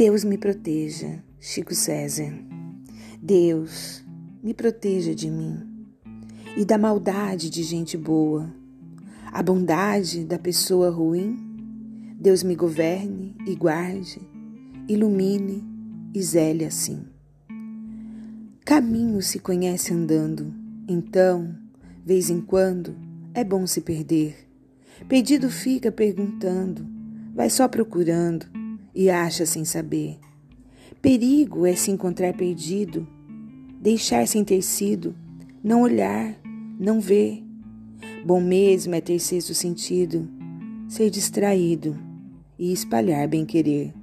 Deus me proteja, Chico César. Deus me proteja de mim e da maldade de gente boa, a bondade da pessoa ruim. Deus me governe e guarde, ilumine e zele assim. Caminho se conhece andando, então, vez em quando, é bom se perder. Pedido fica perguntando, vai só procurando e acha sem saber. Perigo é se encontrar perdido, deixar sem ter sido, não olhar, não ver. Bom mesmo é ter sexto sentido, ser distraído e espalhar bem-querer.